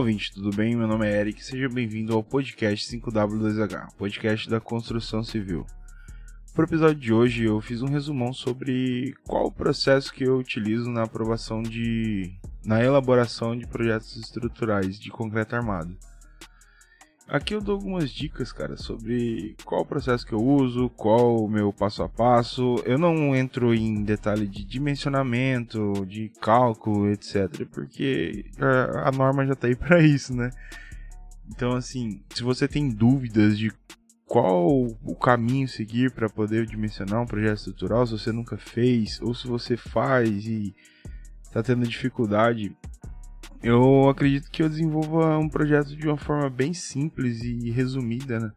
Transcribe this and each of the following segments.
Ouvinte, tudo bem? Meu nome é Eric, seja bem-vindo ao podcast 5W2H, podcast da construção civil. Para o episódio de hoje, eu fiz um resumão sobre qual o processo que eu utilizo na aprovação de. na elaboração de projetos estruturais de concreto armado. Aqui eu dou algumas dicas, cara, sobre qual processo que eu uso, qual o meu passo a passo. Eu não entro em detalhe de dimensionamento, de cálculo, etc, porque a, norma já tá aí para isso, né? Então, assim, se você tem dúvidas de qual o caminho seguir para poder dimensionar um projeto estrutural, se você nunca fez, ou se você faz e está tendo dificuldade, eu acredito que eu desenvolva um projeto de uma forma bem simples e resumida, né?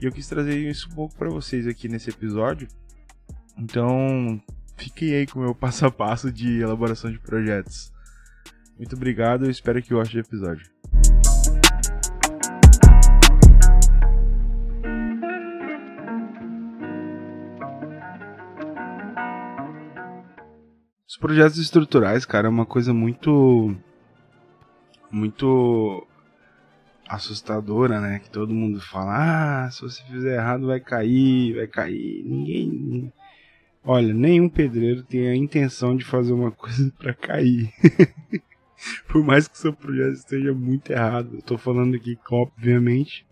E eu quis trazer isso um pouco para vocês aqui nesse episódio. Então, fiquem aí com o meu passo a passo de elaboração de projetos. Muito obrigado, eu espero que gostem do episódio. Os projetos estruturais, cara, é uma coisa muito muito assustadora, né? Que todo mundo fala: ah, se você fizer errado vai cair, vai cair. Ninguém. Olha, nenhum pedreiro tem a intenção de fazer uma coisa para cair. Por mais que seu projeto esteja muito errado. Eu tô falando aqui, obviamente,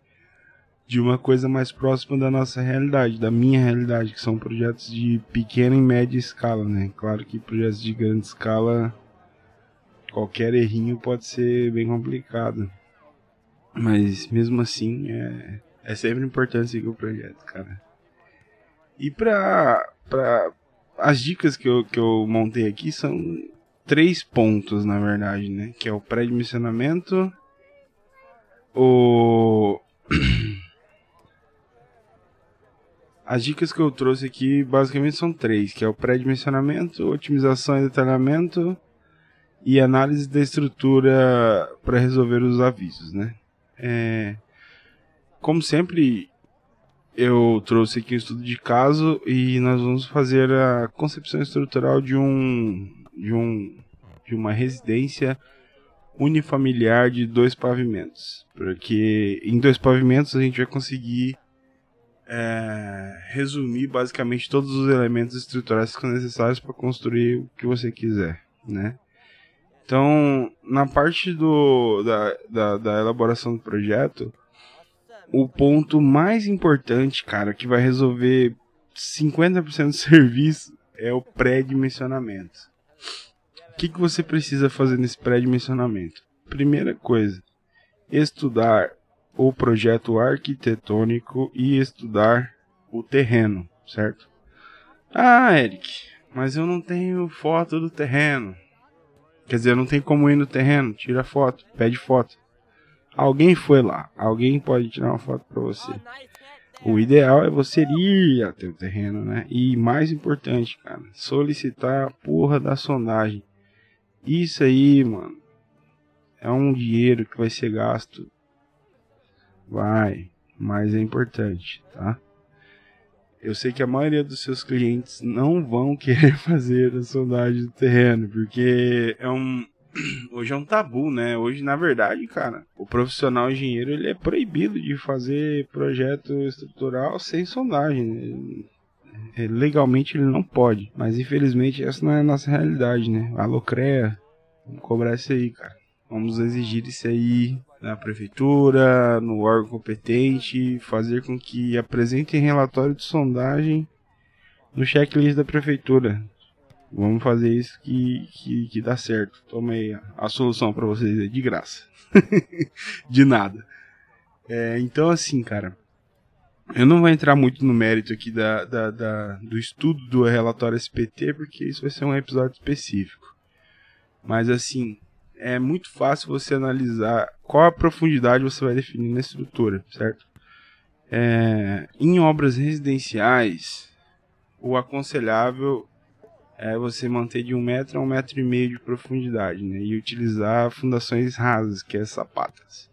de uma coisa mais próxima da nossa realidade, da minha realidade, que são projetos de pequena e média escala, né? Claro que projetos de grande escala qualquer errinho pode ser bem complicado. Mas mesmo assim é, é sempre importante seguir o projeto, cara. E pra, pra as dicas que eu, que eu montei aqui são três pontos, na verdade, né? Que é o pré-dimensionamento, o... As dicas que eu trouxe aqui basicamente são três, que é o pré-dimensionamento, otimização e detalhamento e análise da estrutura para resolver os avisos, né? É, como sempre, eu trouxe aqui um estudo de caso e nós vamos fazer a concepção estrutural de um de um de uma residência unifamiliar de dois pavimentos, porque em dois pavimentos a gente vai conseguir é, resumir basicamente todos os elementos estruturais que são necessários para construir o que você quiser, né? Então, na parte do, da, da, da elaboração do projeto, o ponto mais importante, cara, que vai resolver 50% do serviço é o pré-dimensionamento. O que, que você precisa fazer nesse pré-dimensionamento? Primeira coisa, estudar o projeto arquitetônico e estudar o terreno, certo? Ah, Eric, mas eu não tenho foto do terreno. Quer dizer, não tem como ir no terreno, tira foto, pede foto. Alguém foi lá, alguém pode tirar uma foto para você. O ideal é você ir até o terreno, né? E mais importante, cara, solicitar a porra da sondagem. Isso aí, mano, é um dinheiro que vai ser gasto. Vai, mas é importante, tá? Eu sei que a maioria dos seus clientes não vão querer fazer a sondagem do terreno, porque é um hoje é um tabu, né? Hoje, na verdade, cara, o profissional engenheiro ele é proibido de fazer projeto estrutural sem sondagem. Né? Legalmente ele não pode, mas infelizmente essa não é a nossa realidade, né? Alô, CREA, vamos cobrar isso aí, cara. Vamos exigir isso aí na prefeitura, no órgão competente, fazer com que apresentem relatório de sondagem no checklist da prefeitura. Vamos fazer isso que, que, que dá certo. Toma aí a, a solução para vocês aí, de graça. de nada. É, então, assim, cara, eu não vou entrar muito no mérito aqui da, da, da, do estudo do relatório SPT, porque isso vai ser um episódio específico. Mas, assim, é muito fácil você analisar qual a profundidade você vai definir na estrutura, certo? É, em obras residenciais, o aconselhável é você manter de um metro a um metro e meio de profundidade, né? E utilizar fundações rasas, que é sapatas.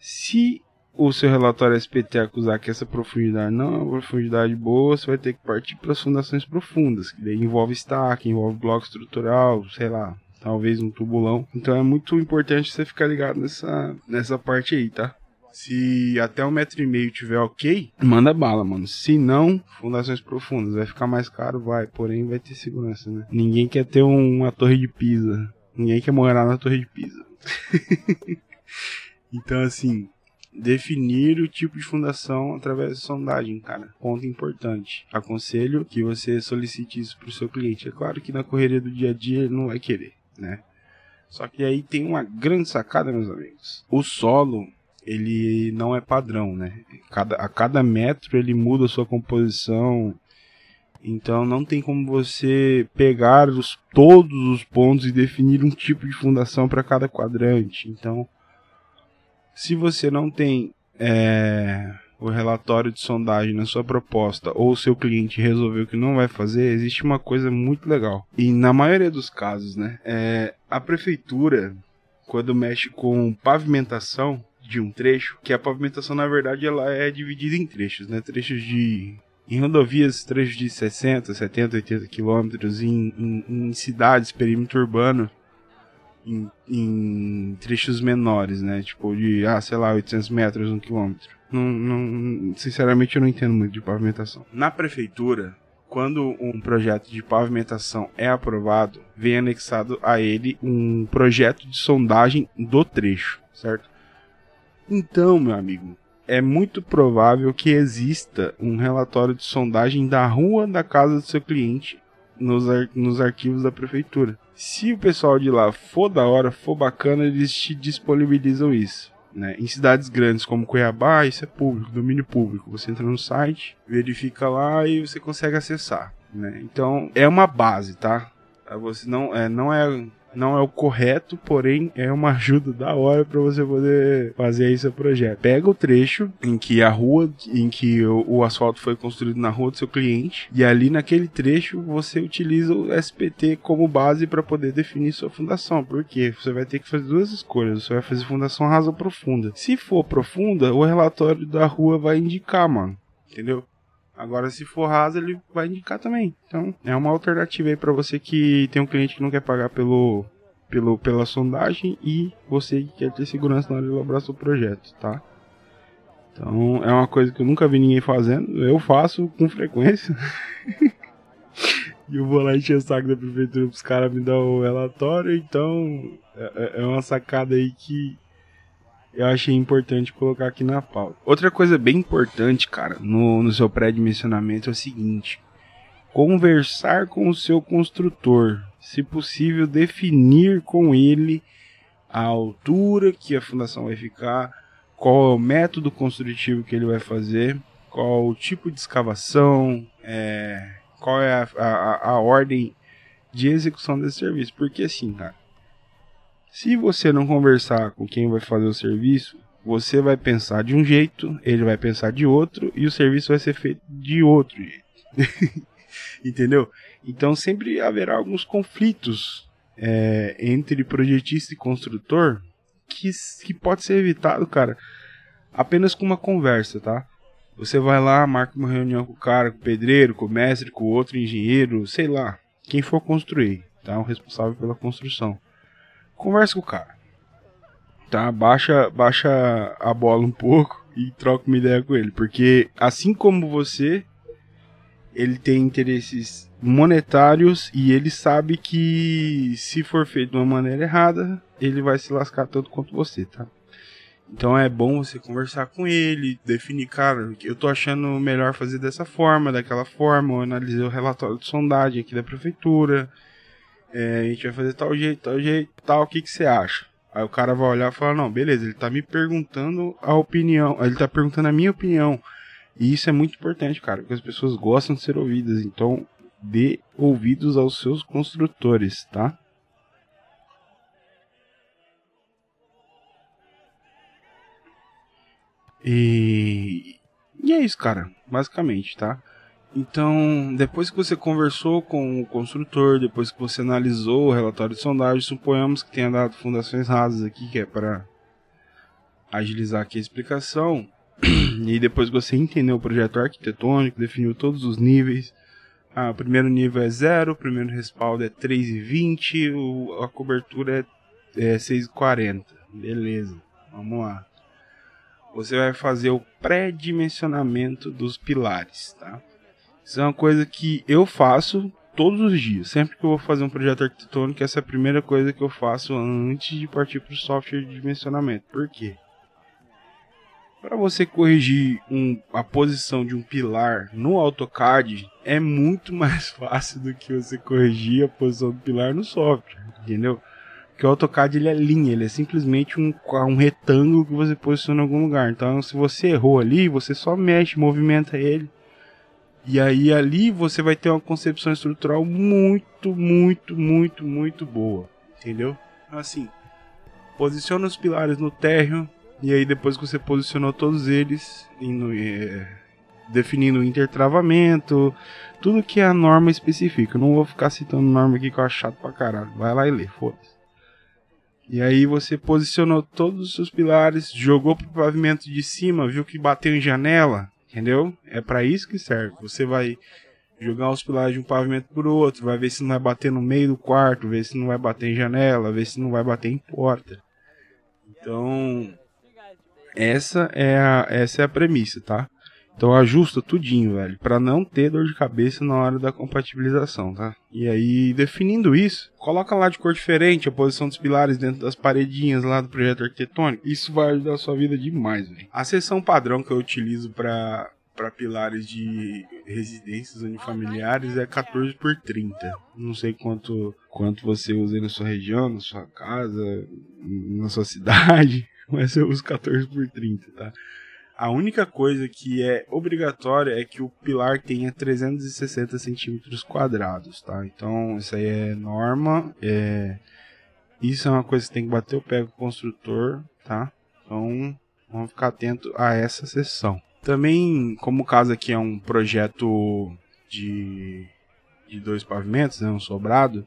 Se o seu relatório SPT acusar que essa profundidade não é uma profundidade boa, você vai ter que partir para as fundações profundas, que daí envolve estaque, envolve bloco estrutural, sei lá, talvez um tubulão. Então é muito importante você ficar ligado nessa, nessa parte aí, tá? Se até um metro e meio tiver ok, manda bala, mano. Se não, fundações profundas. Vai ficar mais caro, vai. Porém, vai ter segurança, né? Ninguém quer ter um, uma torre de pisa. Ninguém quer morar na torre de pisa. então, assim, definir o tipo de fundação através de sondagem, cara. Ponto importante. Aconselho que você solicite isso para o seu cliente. É claro que na correria do dia a dia ele não vai querer, né? Só que aí tem uma grande sacada, meus amigos. O solo ele não é padrão, né? Cada, a cada metro ele muda a sua composição. Então não tem como você pegar os, todos os pontos e definir um tipo de fundação para cada quadrante. Então, se você não tem é, o relatório de sondagem na sua proposta ou o seu cliente resolveu que não vai fazer, existe uma coisa muito legal. E na maioria dos casos, né, é, a prefeitura, quando mexe com pavimentação, de um trecho, que a pavimentação na verdade ela é dividida em trechos, né? Trechos de em rodovias, trechos de 60, 70, 80 quilômetros, em, em, em, cidades, perímetro urbano, em, em, trechos menores, né? Tipo de, ah, sei lá, 800 metros, 1 quilômetro. Não, não, sinceramente eu não entendo muito de pavimentação. Na prefeitura, quando um projeto de pavimentação é aprovado, vem anexado a ele um projeto de sondagem do trecho, certo? Então, meu amigo, é muito provável que exista um relatório de sondagem da rua da casa do seu cliente nos, ar nos arquivos da prefeitura. Se o pessoal de lá for da hora, for bacana, eles te disponibilizam isso. Né? Em cidades grandes como Cuiabá, isso é público, domínio público. Você entra no site, verifica lá e você consegue acessar. Né? Então é uma base, tá? Você não é, não é não é o correto, porém é uma ajuda da hora para você poder fazer aí seu projeto. Pega o trecho em que a rua, em que o, o, asfalto foi construído na rua do seu cliente, e ali naquele trecho você utiliza o SPT como base para poder definir sua fundação. Porque você vai ter que fazer duas escolhas. Você vai fazer fundação rasa ou profunda. Se for profunda, o relatório da rua vai indicar, mano. Entendeu? Agora, se for rasa, ele vai indicar também. Então, é uma alternativa aí para você que tem um cliente que não quer pagar pelo, pelo, pela sondagem e você que quer ter segurança na hora de elaborar seu projeto, tá? Então, é uma coisa que eu nunca vi ninguém fazendo. Eu faço com frequência. e eu vou lá encher o saco da prefeitura para os caras me dar o relatório. Então, é, é, é uma sacada aí que eu achei importante colocar aqui na pauta. Outra coisa bem importante, cara, no, no seu pré-dimensionamento é o seguinte: conversar com o seu construtor. Se possível, definir com ele a altura que a fundação vai ficar, qual é o método construtivo que ele vai fazer, qual o tipo de escavação, é, qual é a, a, a ordem de execução desse serviço. Porque assim, cara se você não conversar com quem vai fazer o serviço, você vai pensar de um jeito, ele vai pensar de outro e o serviço vai ser feito de outro jeito. Entendeu? Então sempre haverá alguns conflitos é, entre projetista e construtor que, que pode ser evitado, cara, apenas com uma conversa, tá? Você vai lá, marca uma reunião com o cara, com o pedreiro, com o mestre, com o outro engenheiro, sei lá, quem for construir, tá? O responsável pela construção conversa com o cara. Tá? Baixa, baixa a bola um pouco e troca uma ideia com ele. Porque assim como você, ele tem interesses monetários e ele sabe que se for feito de uma maneira errada, ele vai se lascar tanto quanto você, tá? Então é bom você conversar com ele, definir, cara, eu tô achando melhor fazer dessa forma, daquela forma, eu analisei o relatório de sondagem aqui da prefeitura, é, a gente vai fazer tal jeito, tal jeito, tal, o que, que você acha? Aí o cara vai olhar e falar, não, beleza, ele tá me perguntando a opinião, ele tá perguntando a minha opinião. E isso é muito importante, cara, porque as pessoas gostam de ser ouvidas, então dê ouvidos aos seus construtores, tá? E, e é isso, cara, basicamente, tá? Então, depois que você conversou com o construtor, depois que você analisou o relatório de sondagem, suponhamos que tenha dado fundações rasas aqui, que é para agilizar aqui a explicação, e depois que você entendeu o projeto arquitetônico, definiu todos os níveis, Ah, o primeiro nível é 0, o primeiro respaldo é 3,20, a cobertura é, é 6,40. Beleza, vamos lá. Você vai fazer o pré-dimensionamento dos pilares, tá? Isso é uma coisa que eu faço todos os dias. Sempre que eu vou fazer um projeto arquitetônico, essa é a primeira coisa que eu faço antes de partir para o software de dimensionamento. Por quê? Para você corrigir um, a posição de um pilar no AutoCAD é muito mais fácil do que você corrigir a posição do pilar no software, entendeu? Porque o AutoCAD ele é linha, ele é simplesmente um, um retângulo que você posiciona em algum lugar. Então, se você errou ali, você só mexe, movimenta ele. E aí ali você vai ter uma concepção estrutural muito, muito, muito, muito boa, entendeu? Assim, posiciona os pilares no térreo, e aí depois que você posicionou todos eles, indo, é, definindo o intertravamento, tudo que a norma especifica. Eu não vou ficar citando norma aqui que eu acho chato pra caralho. Vai lá e lê, foda-se. E aí você posicionou todos os seus pilares, jogou pro pavimento de cima, viu que bateu em janela, entendeu? É para isso que serve. Você vai jogar os pilares de um pavimento pro outro, vai ver se não vai bater no meio do quarto, ver se não vai bater em janela, ver se não vai bater em porta. Então, essa é a, essa é a premissa, tá? Então ajusta tudinho, velho, para não ter dor de cabeça na hora da compatibilização, tá? E aí, definindo isso, coloca lá de cor diferente a posição dos pilares dentro das paredinhas lá do projeto arquitetônico. Isso vai ajudar a sua vida demais, velho. A seção padrão que eu utilizo para para pilares de residências unifamiliares é 14 por 30. Não sei quanto quanto você usa na sua região, na sua casa, na sua cidade mas eu uso 14 por 30, tá? A única coisa que é obrigatória é que o pilar tenha 360 centímetros quadrados, tá? Então, isso aí é norma, é... Isso é uma coisa que tem que bater o pé com o construtor, tá? Então, vamos ficar atento a essa seção. Também, como o caso aqui é um projeto de, de dois pavimentos, né, um sobrado,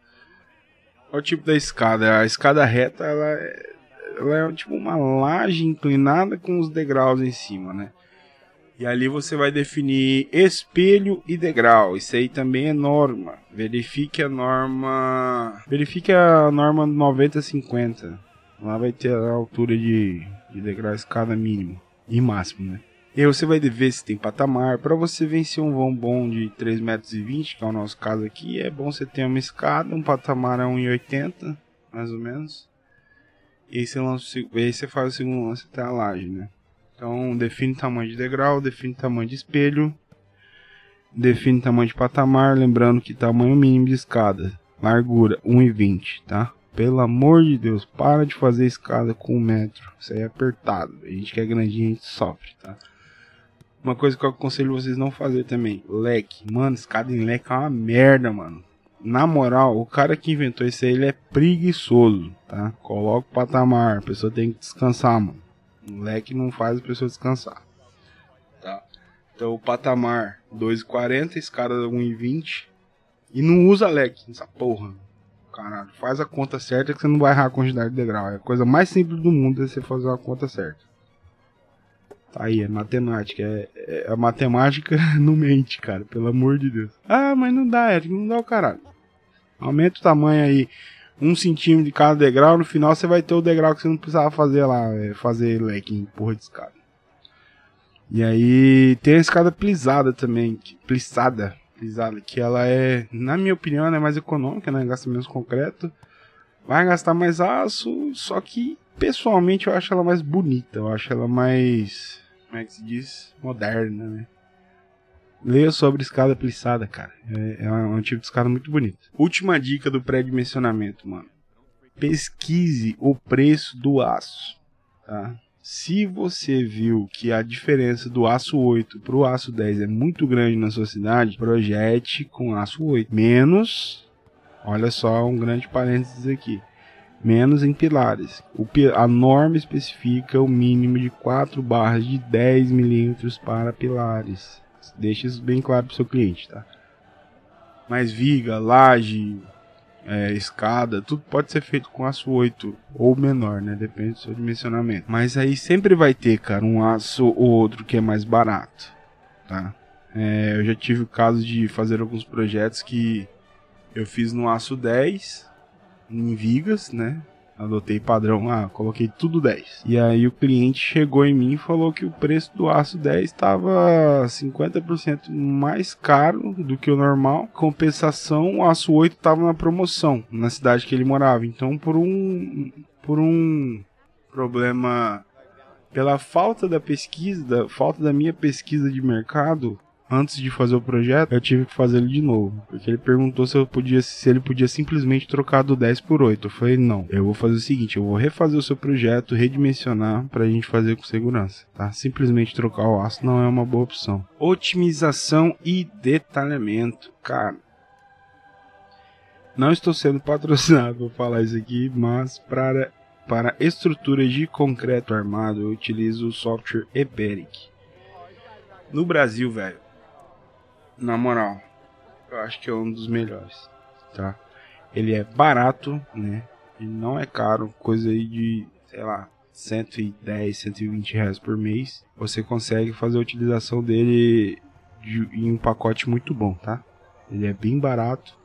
olha o tipo da escada. A escada reta, ela é ela é tipo uma laje inclinada com os degraus em cima, né? E ali você vai definir espelho e degrau. Isso aí também é norma. Verifique a norma. Verifique a norma 90-50. Lá vai ter a altura de, de degrau escada mínimo e máximo, né? E aí você vai ver se tem patamar. Para você vencer um vão bom de 3,20 metros, que é o nosso caso aqui, é bom você ter uma escada, um patamar a 1,80, mais ou menos. E aí você, lança, e aí você faz o segundo lance até a laje, né? Então define tamanho de degrau, define tamanho de espelho, define tamanho de patamar, lembrando que tamanho mínimo de escada, largura 1,20, tá? Pelo amor de Deus, para de fazer escada com um metro. Isso aí é apertado. A gente que é grandinho, a gente sofre, tá? Uma coisa que eu aconselho vocês não fazer também, leque. Mano, escada em leque é uma merda, mano na moral, o cara que inventou isso aí, ele é preguiçoso, tá? Coloca o patamar, a pessoa tem que descansar, mano. O leque não faz a pessoa descansar. Tá? Então o patamar 2,40, escada 1,20 e não usa leque, essa porra. Caralho, faz a conta certa que você não vai errar a quantidade de degrau. É a coisa mais simples do mundo é você fazer uma conta certa. Aí, é matemática. É, é, a matemática não mente, cara. Pelo amor de Deus. Ah, mas não dá, Eric. Não dá o caralho. Aumenta o tamanho aí. Um centímetro de cada degrau. No final você vai ter o degrau que você não precisava fazer lá. É, fazer leque em porra de escada. E aí tem a escada plisada também. Plissada. Plisada. Que ela é, na minha opinião, é mais econômica, né? Gasta menos concreto. Vai gastar mais aço. Só que pessoalmente eu acho ela mais bonita, eu acho ela mais. Como é que se diz? Moderna, né? Leia sobre escada plissada, cara. É, é um tipo de escada muito bonito. Última dica do pré-dimensionamento, mano. Pesquise o preço do aço, tá? Se você viu que a diferença do aço 8 para o aço 10 é muito grande na sua cidade, projete com aço 8. Menos, olha só um grande parênteses aqui menos em pilares. A norma especifica o mínimo de 4 barras de 10 milímetros para pilares. Deixe isso bem claro para o seu cliente, tá? Mas viga, laje, é, escada, tudo pode ser feito com aço 8 ou menor, né? Depende do seu dimensionamento. Mas aí sempre vai ter, cara, um aço ou outro que é mais barato, tá? É, eu já tive o caso de fazer alguns projetos que eu fiz no aço 10, em vigas, né? Adotei padrão, ah, coloquei tudo 10. E aí o cliente chegou em mim e falou que o preço do aço 10 estava 50% mais caro do que o normal. Compensação, o aço 8 estava na promoção na cidade que ele morava. Então, por um por um problema pela falta da pesquisa, da falta da minha pesquisa de mercado, antes de fazer o projeto, eu tive que fazer ele de novo. Porque ele perguntou se eu podia, se ele podia simplesmente trocar do 10 por 8. Eu falei, não. Eu vou fazer o seguinte, eu vou refazer o seu projeto, redimensionar pra gente fazer com segurança, tá? Simplesmente trocar o aço não é uma boa opção. Otimização e detalhamento. Cara, não estou sendo patrocinado por falar isso aqui, mas para, para estruturas de concreto armado eu utilizo o software Eberic. No Brasil, velho, na moral, eu acho que é um dos melhores, tá? Ele é barato, né? Ele não é caro, coisa aí de, sei lá, 110, 120 reais por mês. Você consegue fazer a utilização dele de, em um pacote muito bom, tá? Ele é bem barato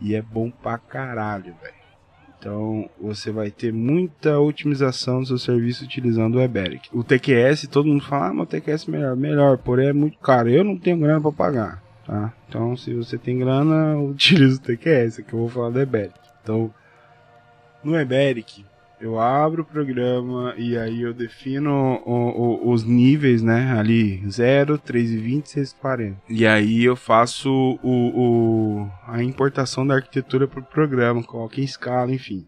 e é bom pra caralho, velho. Então você vai ter muita otimização do seu serviço utilizando o Eberic. O TQS, todo mundo fala, ah, mas o TQS é melhor, melhor, porém é muito caro. Eu não tenho grana para pagar, tá? Então se você tem grana, utilize o TQS, que eu vou falar do Eberic. Então, no Eberic, eu abro o programa e aí eu defino o, o, os níveis, né? Ali 0, 3,20, 6,40. E aí eu faço o, a importação da arquitetura para o programa, coloco em escala, enfim.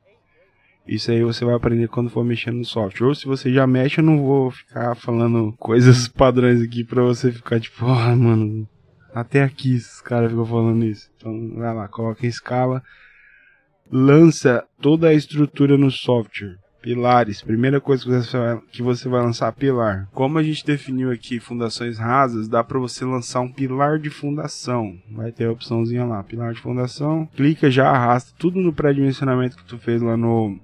Isso aí você vai aprender quando for mexendo no software. Ou se você já mexe, eu não vou ficar falando coisas padrões aqui para você ficar tipo, ah, mano, até aqui esses caras ficam falando isso. Então vai lá, coloca em escala lança toda a estrutura no software. Pilares, primeira coisa que você, vai, lançar pilar. Como a gente definiu aqui fundações rasas, dá para você lançar um pilar de fundação. Vai ter a opçãozinha lá, pilar de fundação. Clica, já arrasta tudo no pré-dimensionamento que tu fez lá no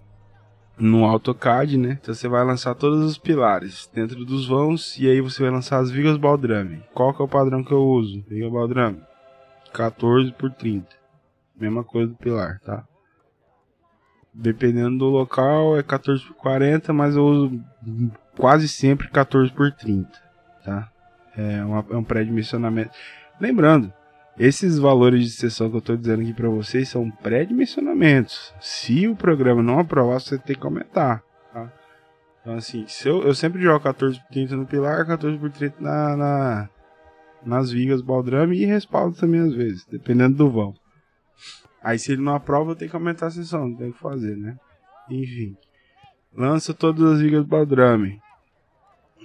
no AutoCAD, né? Então você vai lançar todos os pilares dentro dos vãos e aí você vai lançar as vigas baldrame. Qual que é o padrão que eu uso? Viga baldrame 14 por 30. Mesma coisa do pilar, tá? Dependendo do local é 14 por 40, mas eu uso quase sempre 14 por 30, tá? É, uma, é um pré-dimensionamento. Lembrando, esses valores de seção que eu estou dizendo aqui para vocês são pré-dimensionamentos. Se o programa não aprovar, você tem que aumentar, tá? Então assim, se eu, eu sempre jogo 14 por 30 no pilar, 14 por 30 na, na nas vigas baldrame e respaldo também às vezes, dependendo do vão. Aí se ele não aprova, tem que aumentar a sessão, tem que fazer, né? Enfim. Lança todas as vigas do Baldrame.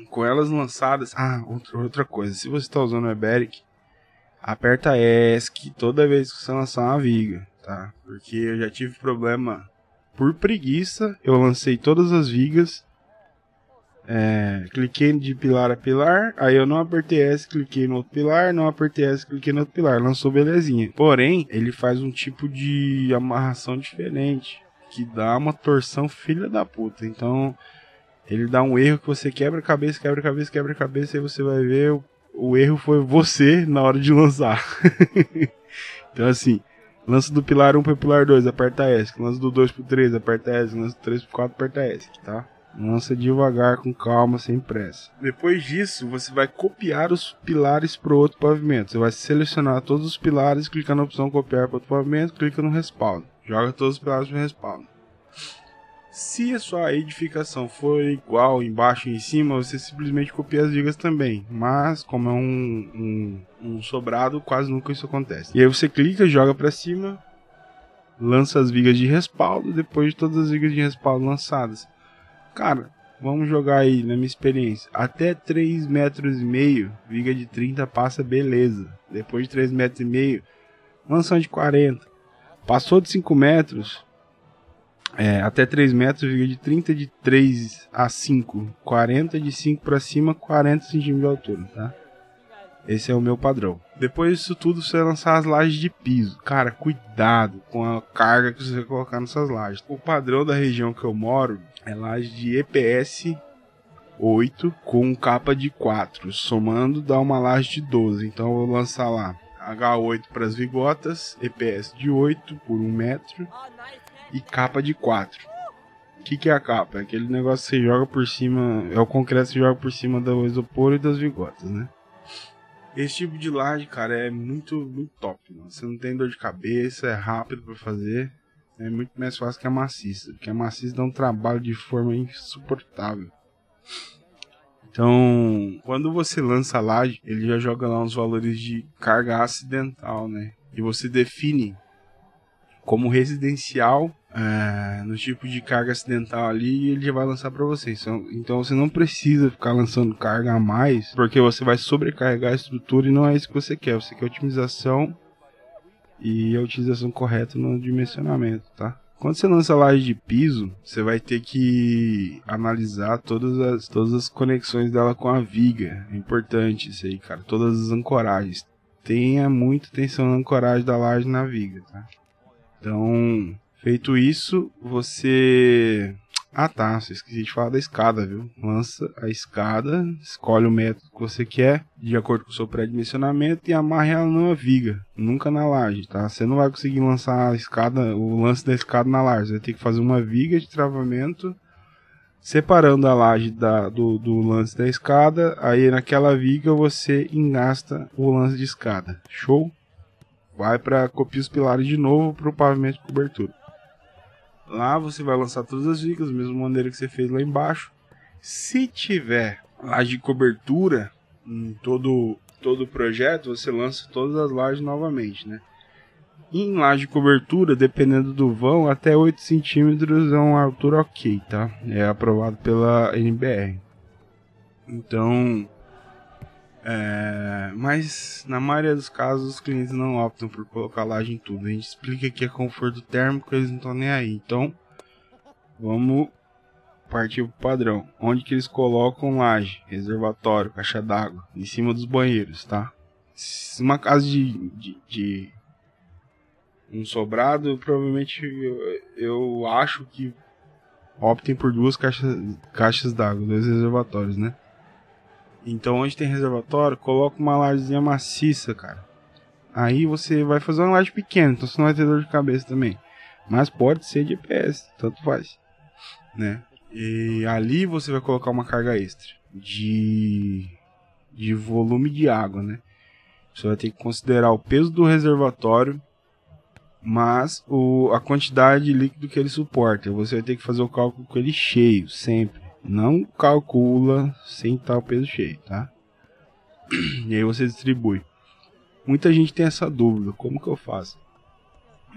Com elas lançadas. Ah, outra coisa. Se você está usando o Eberic, aperta ESC toda vez que você lançar uma viga, tá? Porque eu já tive problema por preguiça. Eu lancei todas as vigas é, cliquei de pilar a pilar, aí eu não apertei S, cliquei no outro pilar, não apertei S, cliquei no outro pilar, lançou belezinha. Porém, ele faz um tipo de amarração diferente, que dá uma torção filha da puta. Então, ele dá um erro que você quebra cabeça, quebra cabeça, quebra cabeça, e você vai ver o, o erro foi você na hora de lançar. então, assim, lança do pilar 1 para o pilar 2, aperta S, lança do 2 para o 3, aperta S, lança do 3 para o 4, aperta S, tá? Lança devagar, com calma, sem pressa. Depois disso, você vai copiar os pilares para outro pavimento. Você vai selecionar todos os pilares, clica na opção copiar para outro pavimento, clica no respaldo. Joga todos os pilares no respaldo. Se a sua edificação for igual embaixo e em cima, você simplesmente copia as vigas também. Mas, como é um, um, um sobrado, quase nunca isso acontece. E aí você clica, joga para cima, lança as vigas de respaldo, depois de todas as vigas de respaldo lançadas. Cara, vamos jogar aí na minha experiência. Até 3 metros e meio, viga de 30 passa beleza. Depois de 3 metros e meio, mansão de 40. Passou de 5 metros, é, até 3 metros, viga de 30 de 3 a 5. 40 de 5 para cima, 40 centímetros de altura, tá? Esse é o meu padrão. Depois disso tudo, você lançar as lajes de piso. Cara, cuidado com a carga que você vai colocar nessas lajes. O padrão da região que eu moro é laje de EPS 8 com capa de 4. Somando dá uma laje de 12. Então eu vou lançar lá H8 para as vigotas, EPS de 8 por 1 metro e capa de 4. O que, que é a capa? É aquele negócio que você joga por cima, é o concreto que você joga por cima do isopor e das vigotas, né? Esse tipo de laje, cara, é muito, muito top. Mano. Você não tem dor de cabeça, é rápido para fazer. É muito mais fácil que a maciça. Porque a maciça dá um trabalho de forma insuportável. Então, quando você lança a laje, ele já joga lá uns valores de carga acidental, né? E você define como residencial é, no tipo de carga acidental ali ele já vai lançar para você. Então, então você não precisa ficar lançando carga a mais, porque você vai sobrecarregar a estrutura e não é isso que você quer. Você quer otimização e a utilização correta no dimensionamento, tá? Quando você lança laje de piso, você vai ter que analisar todas as, todas as conexões dela com a viga. É importante isso aí, cara. Todas as ancoragens. Tenha muita atenção na ancoragem da laje na viga, tá? Então, feito isso, você ah tá, esqueci de falar da escada, viu? Lança a escada, escolhe o método que você quer, de acordo com o seu pré-dimensionamento, e amarre ela numa viga, nunca na laje, tá? Você não vai conseguir lançar a escada, o lance da escada na laje, você vai ter que fazer uma viga de travamento, separando a laje da, do, do lance da escada, aí naquela viga você engasta o lance de escada. Show? Vai para copiar os pilares de novo para o pavimento de cobertura. Lá você vai lançar todas as vigas, da mesma maneira que você fez lá embaixo. Se tiver laje de cobertura em todo, todo o projeto, você lança todas as lajes novamente, né? Em laje de cobertura, dependendo do vão, até 8 centímetros é uma altura ok, tá? É aprovado pela NBR. Então, é, mas na maioria dos casos os clientes não optam por colocar laje em tudo. A gente explica que é conforto térmico, eles não estão nem aí. Então, vamos partir pro padrão. Onde que eles colocam laje, reservatório, caixa d'água, em cima dos banheiros, tá? Uma casa de, de, de um sobrado, provavelmente eu, eu acho que optem por duas caixas, caixas d'água, dois reservatórios, né? Então, onde tem reservatório, coloca uma lajezinha maciça, cara. Aí você vai fazer uma laje pequena, então você não vai ter dor de cabeça também. Mas pode ser de EPS, tanto faz. Né? E ali você vai colocar uma carga extra de, de volume de água, né? Você vai ter que considerar o peso do reservatório, mas o, a quantidade de líquido que ele suporta. Você vai ter que fazer o cálculo com ele cheio, sempre não calcula sem estar o peso cheio, tá? E aí você distribui. Muita gente tem essa dúvida, como que eu faço?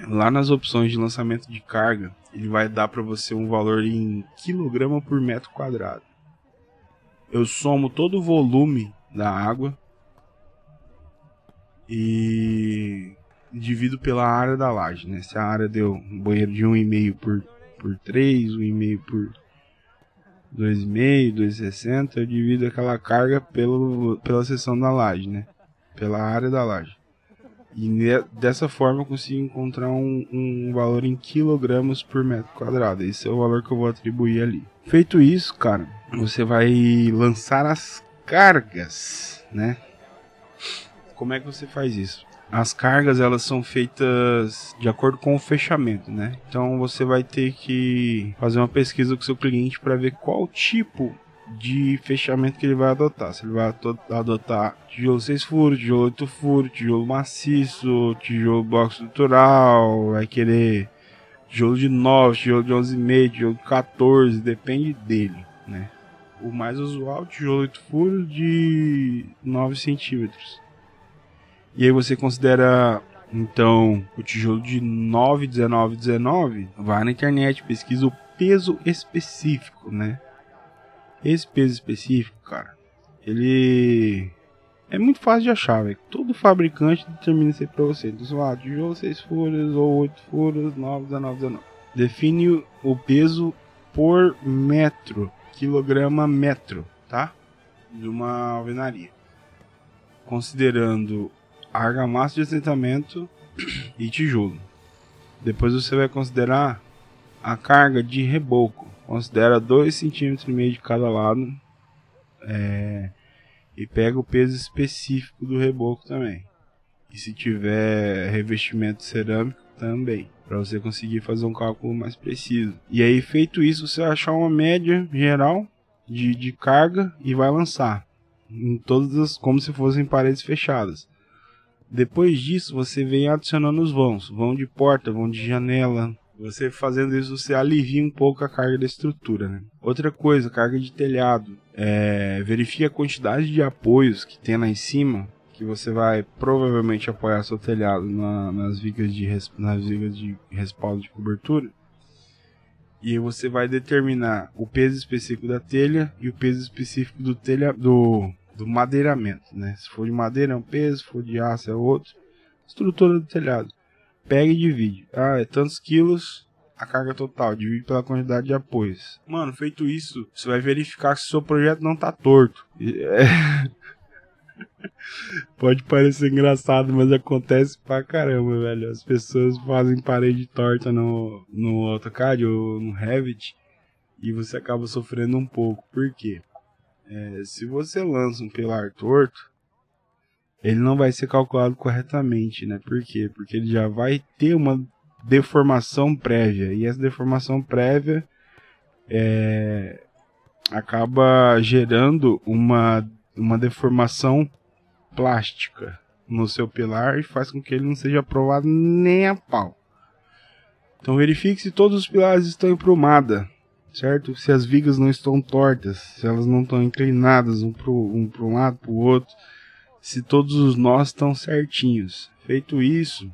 Lá nas opções de lançamento de carga, ele vai dar para você um valor em quilograma por metro quadrado. Eu somo todo o volume da água e divido pela área da laje, né? Se a área deu um banheiro de 1,5 por, por 3, 1,5 por 2,5, 2,60, eu divido aquela carga pelo, pela seção da laje, né? Pela área da laje. E ne, dessa forma eu consigo encontrar um, um valor em quilogramas por metro quadrado. Esse é o valor que eu vou atribuir ali. Feito isso, cara, você vai lançar as cargas, né? Como é que você faz isso? As cargas elas são feitas de acordo com o fechamento, né? Então você vai ter que fazer uma pesquisa com seu cliente para ver qual tipo de fechamento que ele vai adotar. Se ele vai adotar tijolo 6 furos, tijolo 8 furos, tijolo maciço, tijolo bloco estrutural, vai querer tijolo de 9, tijolo de 11,5, tijolo de 14, depende dele, né? O mais usual, tijolo 8 furos de 9 centímetros. E aí você considera então o tijolo de 9, 19, 19, vai na internet, pesquisa o peso específico, né? Esse peso específico, cara, ele é muito fácil de achar, velho. Todo fabricante determina isso aí pra você. Então, sei lá, tijolo 6 furos ou 8 furos, 9, 19, 19. Define o peso por metro, quilograma metro, tá? De uma alvenaria. Considerando argamassa de assentamento e tijolo. Depois você vai considerar a carga de reboco. Considera 2,5 cm de cada lado É, e pega o peso específico do reboco também. E se tiver revestimento cerâmico, também. Para você conseguir fazer um cálculo mais preciso. E aí, feito isso, você vai achar uma média geral de, de carga e vai lançar. Em todas as, como se fossem paredes fechadas. Depois disso, você vem adicionando os vãos. Vão de porta, vão de janela, você fazendo isso, você alivia um pouco a carga da estrutura. Né? Outra coisa, carga de telhado. É, verifique a quantidade de apoios que tem lá em cima, que você vai provavelmente apoiar seu telhado na, nas, vigas de, nas vigas de respaldo de cobertura. E você vai determinar o peso específico da telha e o peso específico do telha do, do madeiramento. Né? Se for de madeira é um peso, se for de aço é outro. Estrutura do telhado pega e divide. Ah, é tantos quilos a carga total, divide pela quantidade de apoios. Mano, feito isso, você vai verificar se o seu projeto não tá torto. É... Pode parecer engraçado, mas acontece pra caramba, velho. As pessoas fazem parede torta no, no AutoCAD ou no Revit e você acaba sofrendo um pouco. Por quê? É, se você lança um pilar torto, ele não vai ser calculado corretamente, né? Por quê? Porque ele já vai ter uma deformação prévia e essa deformação prévia é, acaba gerando uma, uma deformação plástica no seu pilar e faz com que ele não seja aprovado nem a pau. Então verifique se todos os pilares estão em certo? Se as vigas não estão tortas, se elas não estão inclinadas um para um, um lado para o outro se todos os nós estão certinhos. Feito isso,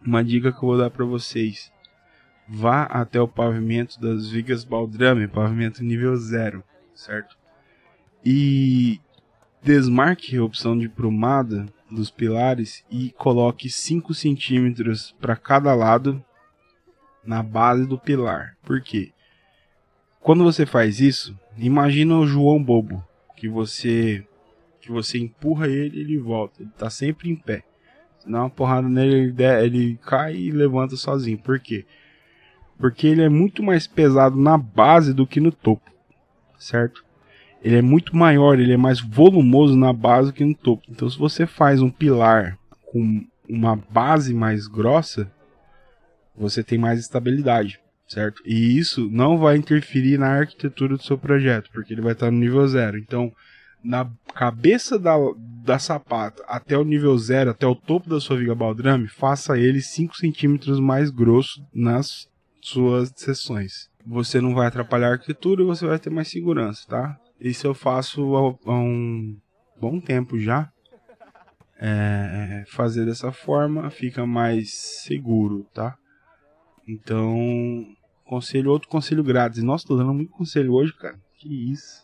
uma dica que eu vou dar para vocês: vá até o pavimento das vigas baldrame, pavimento nível 0, certo? E desmarque a opção de prumada dos pilares e coloque 5 centímetros para cada lado na base do pilar. Por quê? Quando você faz isso, imagina o João Bobo, que você que você empurra ele ele volta. Ele tá sempre em pé. Se dá uma porrada nele, ele, der, ele cai e levanta sozinho. Por quê? Porque ele é muito mais pesado na base do que no topo. Certo? Ele é muito maior, ele é mais volumoso na base do que no topo. Então, se você faz um pilar com uma base mais grossa, você tem mais estabilidade, certo? E isso não vai interferir na arquitetura do seu projeto, porque ele vai estar no nível zero. Então, na cabeça da, da sapata até o nível zero, até o topo da sua viga baldrame, faça ele 5 centímetros mais grosso nas suas seções. Você não vai atrapalhar a arquitetura e você vai ter mais segurança, tá? Isso eu faço há, um bom tempo já. É, fazer dessa forma fica mais seguro, tá? Então, conselho, outro conselho grátis. Nossa, tô dando muito conselho hoje, cara. Que isso.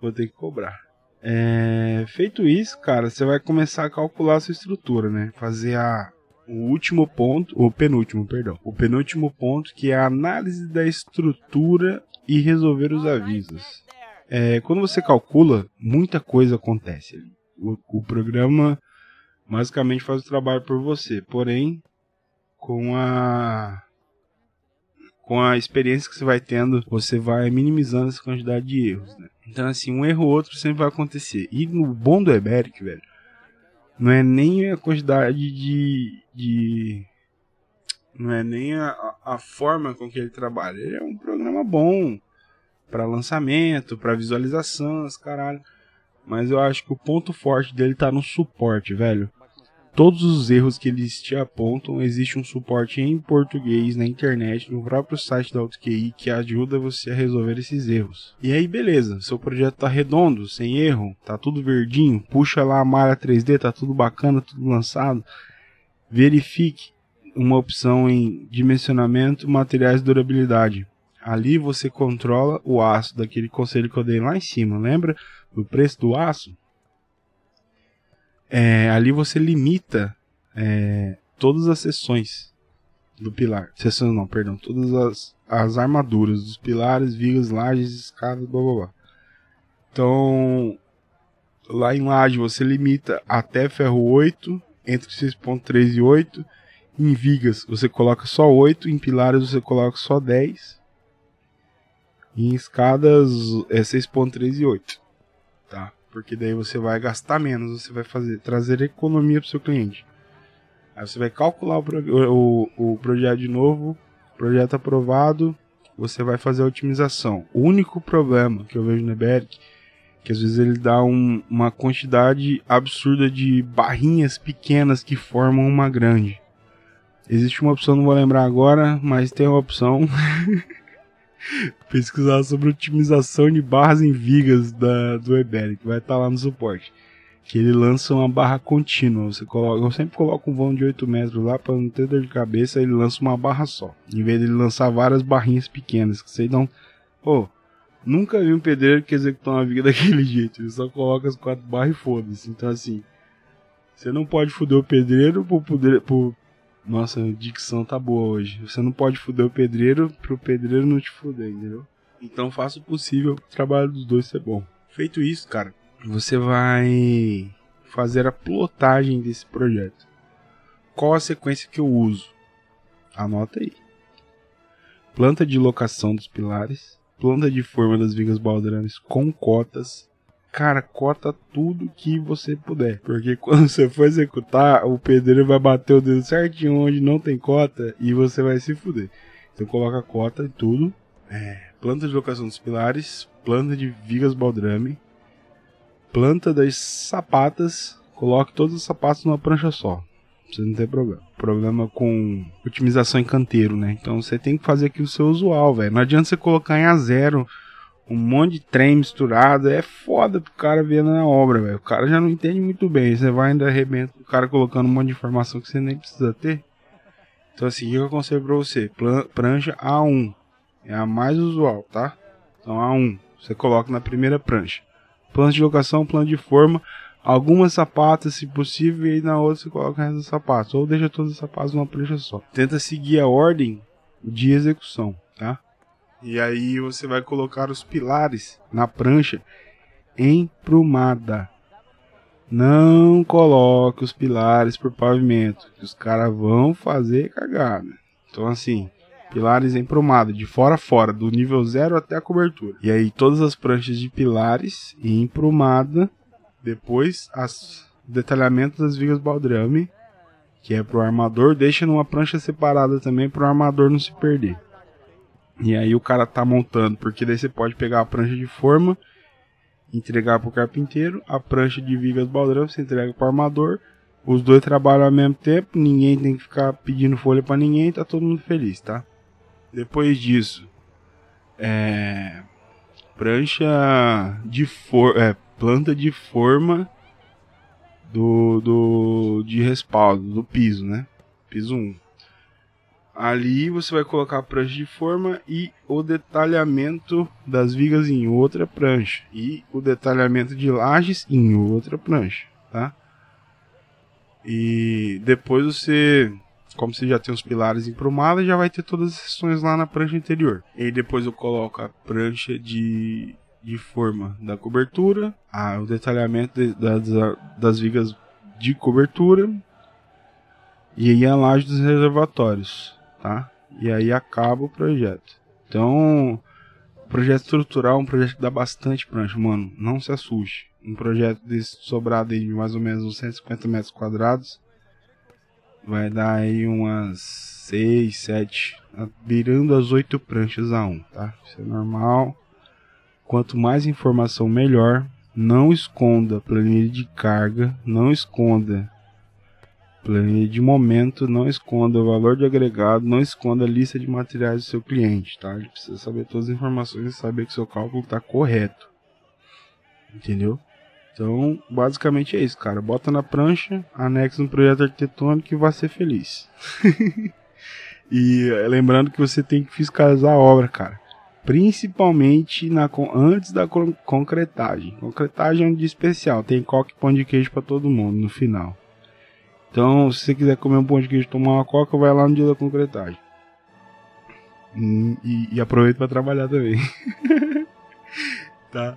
Vou ter que cobrar. É, feito isso, cara, você vai começar a calcular a sua estrutura, né? Fazer a, o último ponto, o penúltimo, perdão. O penúltimo ponto que é a análise da estrutura e resolver os avisos. É, quando você calcula, muita coisa acontece. O, o programa basicamente faz o trabalho por você, porém com a com a experiência que você vai tendo, você vai minimizando essa quantidade de erros, né? Então, assim, um erro ou outro sempre vai acontecer. E no bom do Eberic, velho, não é nem a quantidade de. de não é nem a, a forma com que ele trabalha. Ele é um programa bom para lançamento, para visualização, as caralho. Mas eu acho que o ponto forte dele tá no suporte, velho todos os erros que eles te apontam, existe um suporte em português na internet, no próprio site da AutoQI, que ajuda você a resolver esses erros. E aí, beleza, seu projeto tá redondo, sem erro, tá tudo verdinho, puxa lá a malha 3D, tá tudo bacana, tudo lançado. Verifique uma opção em dimensionamento, materiais de durabilidade. Ali você controla o aço, daquele conselho que eu dei lá em cima, lembra? Do preço do aço? É, ali você limita é, todas as seções do pilar. Seções não, perdão, todas as, as armaduras dos pilares, vigas, lajes, escadas, blá blá blá. Então, lá em laje você limita até ferro 8, entre 6.3 e 8. Em vigas você coloca só 8, em pilares você coloca só 10. E em escadas é 6.3 e 8. Porque daí você vai gastar menos, você vai fazer trazer economia para seu cliente. Aí você vai calcular o, o, o projeto de novo, projeto aprovado, você vai fazer a otimização. O único problema que eu vejo no Eberic que às vezes ele dá um, uma quantidade absurda de barrinhas pequenas que formam uma grande. Existe uma opção, não vou lembrar agora, mas tem uma opção pesquisar sobre otimização de barras em vigas da, do Eberic, vai estar tá lá no suporte que ele lança uma barra contínua. Você coloca, eu sempre coloco um vão de 8 metros lá para não ter dor de cabeça, ele lança uma barra só. Em vez de ele lançar várias barrinhas pequenas, que você um. Pô, nunca vi um pedreiro que executou uma viga daquele jeito. Ele só coloca as quatro barras e foda-se. Então assim. Você não pode foder o pedreiro por poder. Por... Nossa, dicção tá boa hoje. Você não pode foder o pedreiro pro pedreiro não te foder, entendeu? Então faça o possível pro trabalho dos dois ser bom. Feito isso, cara, você vai fazer a plotagem desse projeto. Qual a sequência que eu uso? Anota aí. Planta de locação dos pilares, planta de forma das vigas baldrames com cotas. Cara, cota tudo que você puder, porque quando você for executar, o pedreiro vai bater o dedo certinho onde não tem cota e você vai se fuder. Então coloca cota e tudo. É, planta de locação dos pilares, planta de vigas baldrame, planta das sapatas, coloque todos os sapatos numa prancha só. Você não tem problema. Problema com otimização em canteiro, né? Então você tem que fazer aqui o seu usual, velho. Não adianta você colocar em a zero um monte de trem misturado. É foda pro cara ver na obra, velho. O cara já não entende muito bem. Você vai ainda arrebenta o cara colocando um monte de informação que você nem precisa ter. Então assim, o que eu aconselho pra você? Prancha A1. É a mais usual, tá? Então A1. Você coloca na primeira prancha plano de locação, plano de forma, algumas sapatas, se possível, e na outra você coloca o resto ou deixa todos os sapatos numa prancha só. Tenta seguir a ordem de execução, tá? E aí você vai colocar os pilares na prancha emprumada. Não coloque os pilares por pavimento, que os caras vão fazer cagada. Então assim, pilares emprumado, de fora a fora, do nível 0 até a cobertura. E aí todas as pranchas de pilares e emprumada, depois as detalhamento das vigas baldrame, que é pro armador, deixa numa prancha separada também pro armador não se perder. E aí o cara tá montando, porque daí você pode pegar a prancha de forma, entregar pro carpinteiro, a prancha de vigas baldrame você entrega pro armador, os dois trabalham ao mesmo tempo, ninguém tem que ficar pedindo folha para ninguém, tá todo mundo feliz, tá? Depois disso, é, prancha de for, é, planta de forma do, do de respaldo do piso, né? Piso 1. Ali você vai colocar a prancha de forma e o detalhamento das vigas em outra prancha e o detalhamento de lajes em outra prancha, tá? E depois você como você já tem os pilares emprumados, já vai ter todas as seções lá na prancha interior. E depois eu coloco a prancha de, de forma da cobertura, a, o detalhamento de, das, das vigas de cobertura e aí a laje dos reservatórios, tá? E aí acaba o projeto. Então, projeto estrutural é um projeto que dá bastante prancha, mano. Não se assuste. Um projeto desse sobrado aí de mais ou menos uns 150 metros quadrados vai dar aí umas 6, 7, virando as 8 pranchas a 1, tá? Isso é normal. Quanto mais informação, melhor. Não esconda planilha de carga, não esconda planilha de momento, não esconda o valor de agregado, não esconda a lista de materiais do seu cliente, tá? Ele precisa saber todas as informações e saber que seu cálculo está correto. Entendeu? Então, basicamente é isso, cara. Bota na prancha, anexa no projeto arquitetônico e vai ser feliz. e eh, lembrando que você tem que fiscalizar a obra, cara. Principalmente na, antes da concretagem. Concretagem é um dia especial. Tem coque pão de queijo para todo mundo no final. Então, se você quiser comer um pão de queijo tomar uma coca, vai lá no dia da concretagem. Hum, e, e aproveita para trabalhar também. tá?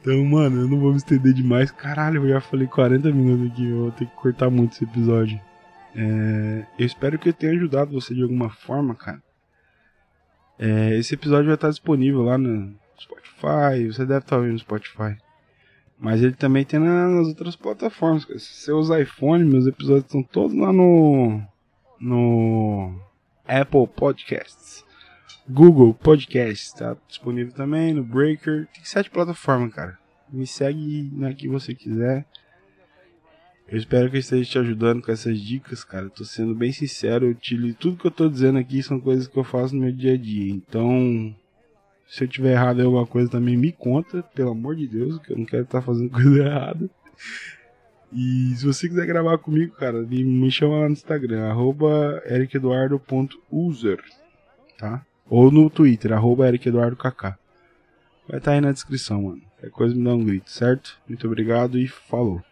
Então, mano, eu não vou me estender demais. Caralho, eu já falei 40 minutos aqui, eu vou ter que cortar muito esse episódio. É, eu espero que eu tenha ajudado você de alguma forma, cara. É, esse episódio vai estar disponível lá no Spotify. Você deve estar ouvindo no Spotify. Mas ele também tem nas outras plataformas. Se você usar iPhone, meus episódios estão todos lá no. no. Apple Podcasts. Google Podcasts, tá disponível também no Breaker. Tem sete plataformas, cara. Me segue na que você quiser. Eu espero que eu esteja te ajudando com essas dicas, cara. Eu tô sendo bem sincero, eu te tudo que eu tô dizendo aqui são coisas que eu faço no meu dia a dia. Então, se eu tiver errado em alguma coisa também me conta, pelo amor de Deus, que eu não quero estar fazendo coisa errada. E se você quiser gravar comigo, cara, me chama lá no Instagram, arroba ericeduardo.user, tá? Ou no Twitter, arroba ericeduardokk. Vai estar tá aí na descrição, mano. Qualquer coisa me dá um grito, certo? Muito obrigado e falou.